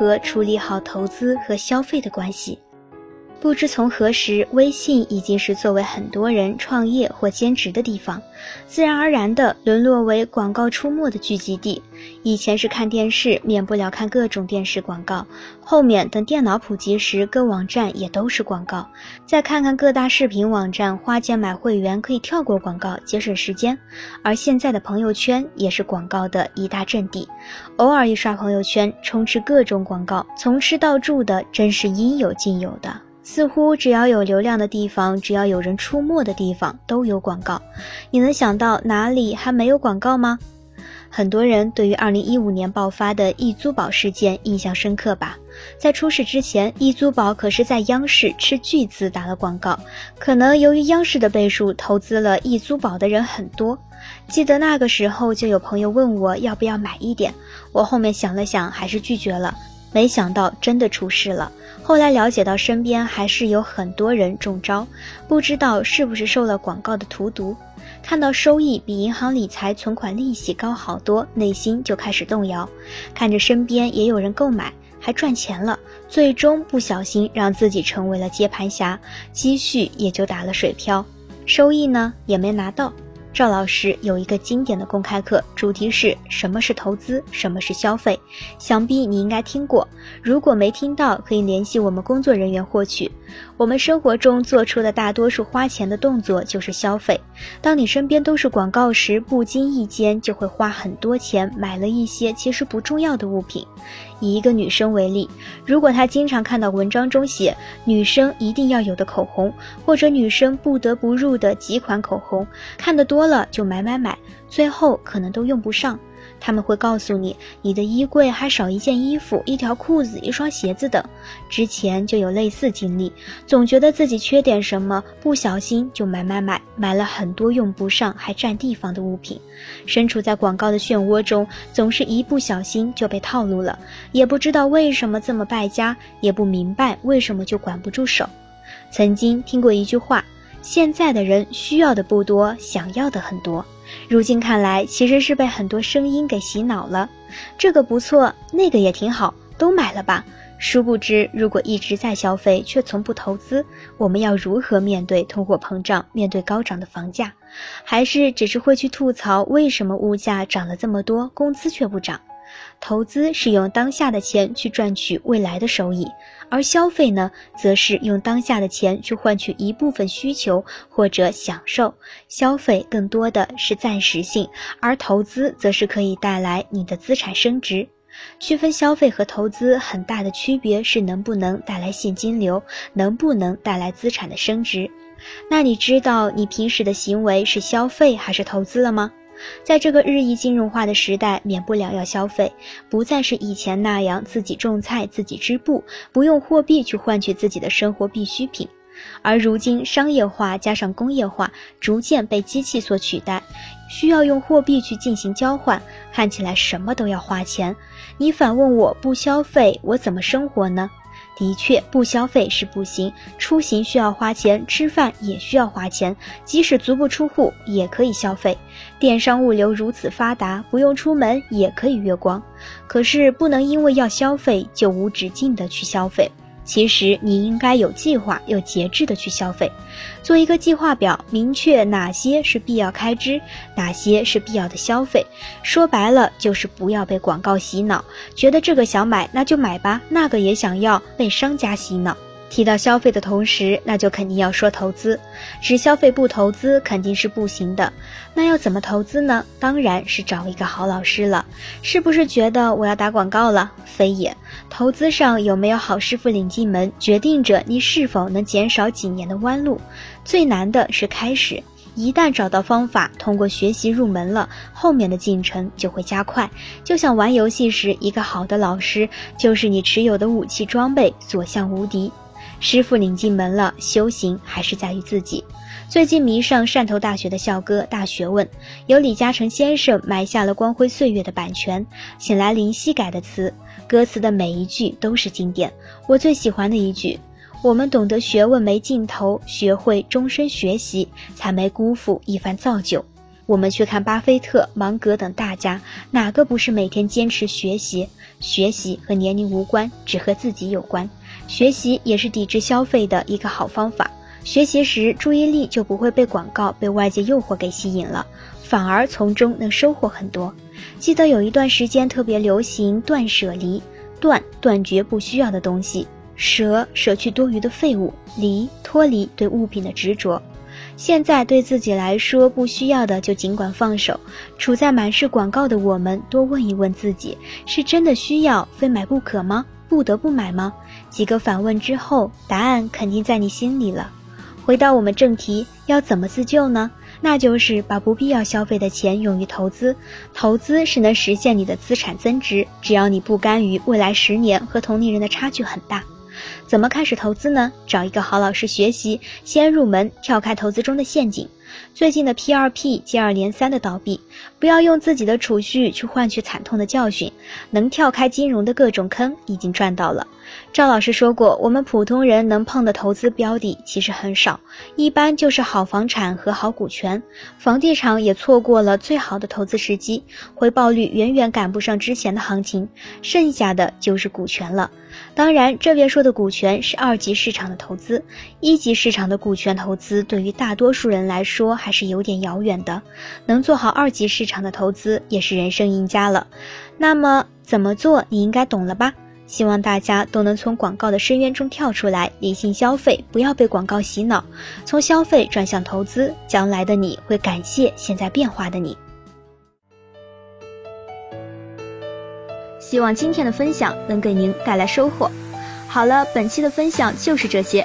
和处理好投资和消费的关系？不知从何时，微信已经是作为很多人创业或兼职的地方，自然而然地沦落为广告出没的聚集地。以前是看电视，免不了看各种电视广告；后面等电脑普及时，各网站也都是广告。再看看各大视频网站，花钱买会员可以跳过广告，节省时间。而现在的朋友圈也是广告的一大阵地，偶尔一刷朋友圈，充斥各种广告，从吃到住的真是应有尽有的。似乎只要有流量的地方，只要有人出没的地方，都有广告。你能想到哪里还没有广告吗？很多人对于2015年爆发的易租宝事件印象深刻吧？在出事之前，易租宝可是在央视斥巨资打了广告。可能由于央视的倍数，投资了易租宝的人很多。记得那个时候，就有朋友问我要不要买一点，我后面想了想，还是拒绝了。没想到真的出事了。后来了解到，身边还是有很多人中招，不知道是不是受了广告的荼毒。看到收益比银行理财存款利息高好多，内心就开始动摇。看着身边也有人购买，还赚钱了，最终不小心让自己成为了接盘侠，积蓄也就打了水漂，收益呢也没拿到。赵老师有一个经典的公开课，主题是什么是投资，什么是消费。想必你应该听过，如果没听到，可以联系我们工作人员获取。我们生活中做出的大多数花钱的动作就是消费。当你身边都是广告时，不经意间就会花很多钱买了一些其实不重要的物品。以一个女生为例，如果她经常看到文章中写女生一定要有的口红，或者女生不得不入的几款口红，看得多了就买买买，最后可能都用不上。他们会告诉你，你的衣柜还少一件衣服、一条裤子、一双鞋子等。之前就有类似经历，总觉得自己缺点什么，不小心就买买买，买了很多用不上还占地方的物品。身处在广告的漩涡中，总是一不小心就被套路了，也不知道为什么这么败家，也不明白为什么就管不住手。曾经听过一句话：现在的人需要的不多，想要的很多。如今看来，其实是被很多声音给洗脑了。这个不错，那个也挺好，都买了吧。殊不知，如果一直在消费却从不投资，我们要如何面对通货膨胀，面对高涨的房价？还是只是会去吐槽为什么物价涨了这么多，工资却不涨？投资是用当下的钱去赚取未来的收益，而消费呢，则是用当下的钱去换取一部分需求或者享受。消费更多的是暂时性，而投资则是可以带来你的资产升值。区分消费和投资很大的区别是能不能带来现金流，能不能带来资产的升值。那你知道你平时的行为是消费还是投资了吗？在这个日益金融化的时代，免不了要消费，不再是以前那样自己种菜、自己织布，不用货币去换取自己的生活必需品。而如今商业化加上工业化，逐渐被机器所取代，需要用货币去进行交换，看起来什么都要花钱。你反问我不消费，我怎么生活呢？的确，不消费是不行。出行需要花钱，吃饭也需要花钱。即使足不出户，也可以消费。电商物流如此发达，不用出门也可以月光。可是，不能因为要消费就无止境的去消费。其实你应该有计划、有节制的去消费，做一个计划表，明确哪些是必要开支，哪些是必要的消费。说白了，就是不要被广告洗脑，觉得这个想买那就买吧，那个也想要，被商家洗脑。提到消费的同时，那就肯定要说投资。只消费不投资肯定是不行的。那要怎么投资呢？当然是找一个好老师了。是不是觉得我要打广告了？非也。投资上有没有好师傅领进门，决定着你是否能减少几年的弯路。最难的是开始。一旦找到方法，通过学习入门了，后面的进程就会加快。就像玩游戏时，一个好的老师就是你持有的武器装备所向无敌。师傅领进门了，修行还是在于自己。最近迷上汕头大学的校歌《大学问》，由李嘉诚先生埋下了光辉岁月的版权，请来林夕改的词，歌词的每一句都是经典。我最喜欢的一句：“我们懂得学问没尽头，学会终身学习，才没辜负一番造就。”我们去看巴菲特、芒格等大家，哪个不是每天坚持学习？学习和年龄无关，只和自己有关。学习也是抵制消费的一个好方法。学习时，注意力就不会被广告、被外界诱惑给吸引了，反而从中能收获很多。记得有一段时间特别流行断舍离，断断绝不需要的东西，舍舍去多余的废物，离脱离对物品的执着。现在对自己来说不需要的就尽管放手。处在满是广告的我们，多问一问自己：是真的需要，非买不可吗？不得不买吗？几个反问之后，答案肯定在你心里了。回到我们正题，要怎么自救呢？那就是把不必要消费的钱用于投资，投资是能实现你的资产增值，只要你不甘于未来十年和同龄人的差距很大。怎么开始投资呢？找一个好老师学习，先入门，跳开投资中的陷阱。最近的 P2P 接二连三的倒闭，不要用自己的储蓄去换取惨痛的教训。能跳开金融的各种坑，已经赚到了。赵老师说过，我们普通人能碰的投资标的其实很少，一般就是好房产和好股权。房地产也错过了最好的投资时机，回报率远远赶不上之前的行情。剩下的就是股权了。当然，这边说的股权是二级市场的投资，一级市场的股权投资对于大多数人来说说还是有点遥远的。能做好二级市场的投资，也是人生赢家了。那么怎么做，你应该懂了吧？希望大家都能从广告的深渊中跳出来，理性消费，不要被广告洗脑，从消费转向投资，将来的你会感谢现在变化的你。希望今天的分享能给您带来收获。好了，本期的分享就是这些。